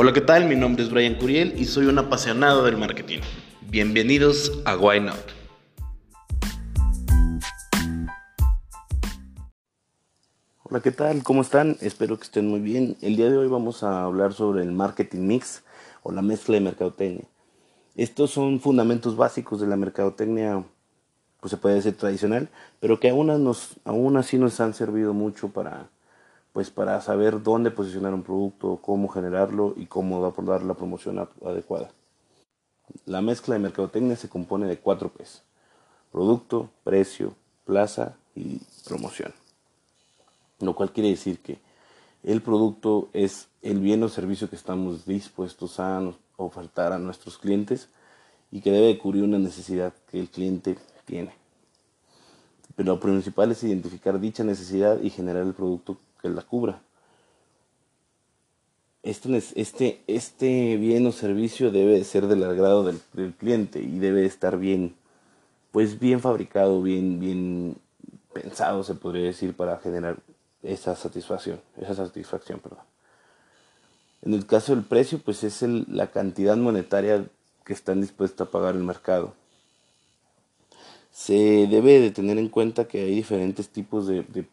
Hola, ¿qué tal? Mi nombre es Brian Curiel y soy un apasionado del marketing. Bienvenidos a Why Not. Hola, ¿qué tal? ¿Cómo están? Espero que estén muy bien. El día de hoy vamos a hablar sobre el marketing mix o la mezcla de mercadotecnia. Estos son fundamentos básicos de la mercadotecnia, pues se puede decir tradicional, pero que aún, aún así nos han servido mucho para, pues para saber dónde posicionar un producto, cómo generarlo y cómo dar la promoción adecuada. La mezcla de mercadotecnia se compone de cuatro P's. Producto, precio, plaza y promoción. Lo cual quiere decir que el producto es el bien o servicio que estamos dispuestos a ofertar a nuestros clientes y que debe cubrir una necesidad que el cliente tiene. Pero lo principal es identificar dicha necesidad y generar el producto que la cubra. Este, este, este bien o servicio debe ser del agrado del, del, cliente y debe estar bien, pues bien fabricado, bien, bien pensado, se podría decir, para generar esa satisfacción, esa satisfacción, perdón. En el caso del precio, pues es el, la cantidad monetaria que están dispuestos a pagar el mercado. Se debe de tener en cuenta que hay diferentes tipos de, de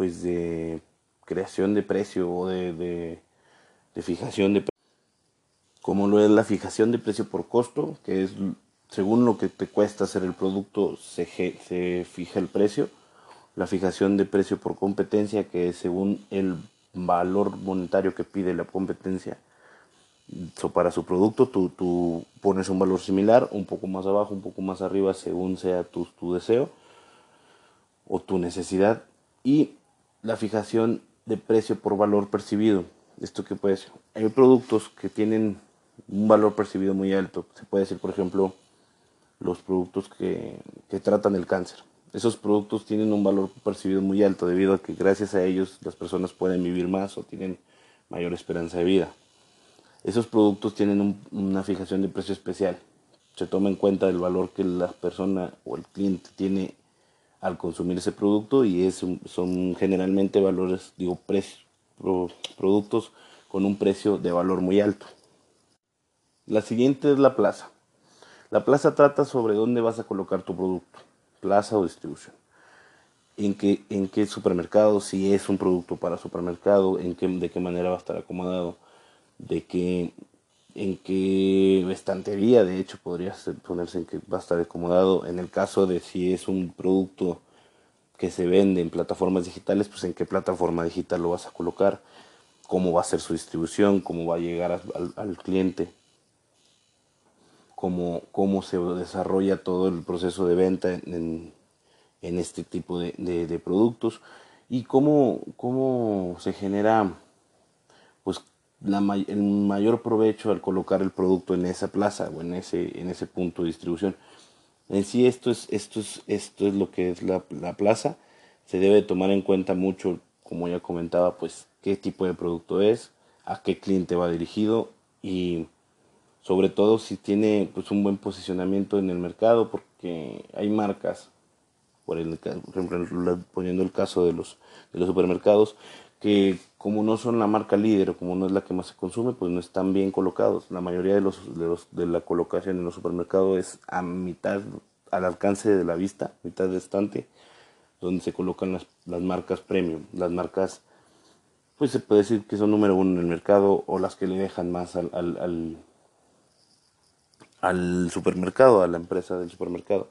pues de creación de precio o de, de, fijación de precio. Como lo es la fijación de precio por costo, que es según lo que te cuesta hacer el producto, se, se fija el precio. La fijación de precio por competencia, que es según el valor monetario que pide la competencia so, para su producto, tú, tú, pones un valor similar, un poco más abajo, un poco más arriba, según sea tu, tu deseo o tu necesidad. Y la fijación de precio por valor percibido. ¿Esto qué puede ser? Hay productos que tienen un valor percibido muy alto. Se puede decir, por ejemplo, los productos que, que tratan el cáncer esos productos tienen un valor percibido muy alto debido a que gracias a ellos las personas pueden vivir más o tienen mayor esperanza de vida. Esos productos tienen un, una fijación de precio especial. Se toma en cuenta el valor que la persona o el cliente tiene al consumir ese producto y es, son generalmente valores, digo, precios, productos con un precio de valor muy alto. La siguiente es la plaza. La plaza trata sobre dónde vas a colocar tu producto plaza o distribución. En qué, en qué supermercado, si es un producto para supermercado, en qué, de qué manera va a estar acomodado, de qué, en qué estantería, de hecho, podría ponerse en que va a estar acomodado. En el caso de si es un producto que se vende en plataformas digitales, pues en qué plataforma digital lo vas a colocar, cómo va a ser su distribución, cómo va a llegar al, al cliente cómo, cómo se desarrolla todo el proceso de venta en, en este tipo de, de, de, productos y cómo, cómo se genera pues la, el mayor provecho al colocar el producto en esa plaza o en ese, en ese punto de distribución. En sí esto es, esto es, esto es lo que es la, la plaza. Se debe tomar en cuenta mucho, como ya comentaba, pues qué tipo de producto es, a qué cliente va dirigido y sobre todo si tiene pues un buen posicionamiento en el mercado porque hay marcas por, el, ejemplo poniendo el caso de los de los supermercados que como no son la marca líder o como no es la que más se consume pues no están bien colocados la mayoría de los de, los, de la colocación en los supermercados es a mitad al alcance de la vista mitad de estante donde se colocan las, las marcas premium las marcas pues se puede decir que son número uno en el mercado o las que le dejan más al, al, al al supermercado, a la empresa del supermercado.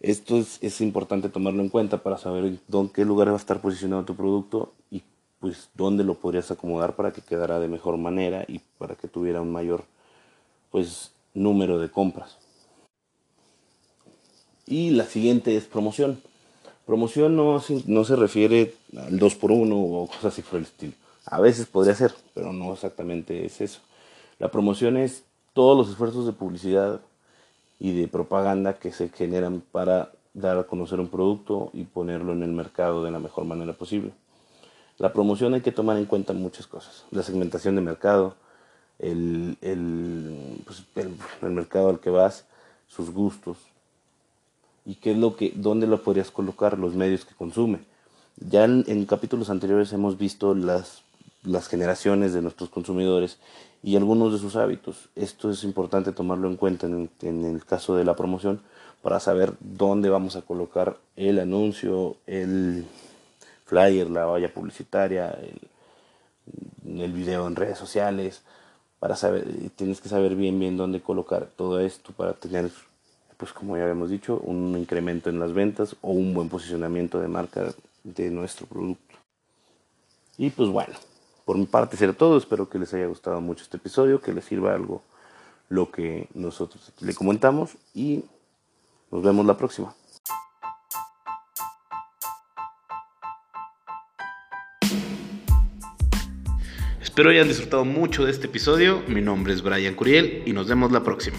Esto es, es importante tomarlo en cuenta para saber en qué lugar va a estar posicionado tu producto y pues dónde lo podrías acomodar para que quedara de mejor manera y para que tuviera un mayor pues número de compras. Y la siguiente es promoción. Promoción no, no se refiere al 2x1 o cosas así por el estilo. A veces podría ser, pero no exactamente es eso. La promoción es todos los esfuerzos de publicidad y de propaganda que se generan para dar a conocer un producto y ponerlo en el mercado de la mejor manera posible. La promoción hay que tomar en cuenta muchas cosas. La segmentación de mercado, el, pues, el, el mercado al que vas, sus gustos y qué es lo que, dónde lo podrías colocar, los medios que consume. Ya en, en capítulos anteriores hemos visto las las generaciones de nuestros consumidores y algunos de sus hábitos. Esto es importante tomarlo en cuenta en, el caso de la promoción para saber dónde vamos a colocar el anuncio, el flyer, la valla publicitaria, el, video en redes sociales, para saber, tienes que saber bien bien dónde colocar todo esto para tener, pues como ya habíamos dicho, un incremento en las ventas o un buen posicionamiento de marca de nuestro producto. Y pues bueno, por mi parte será todo. Espero que les haya gustado mucho este episodio, que les sirva algo lo que nosotros le comentamos y nos vemos la próxima. Espero hayan disfrutado mucho de este episodio. Mi nombre es Brian Curiel y nos vemos la próxima.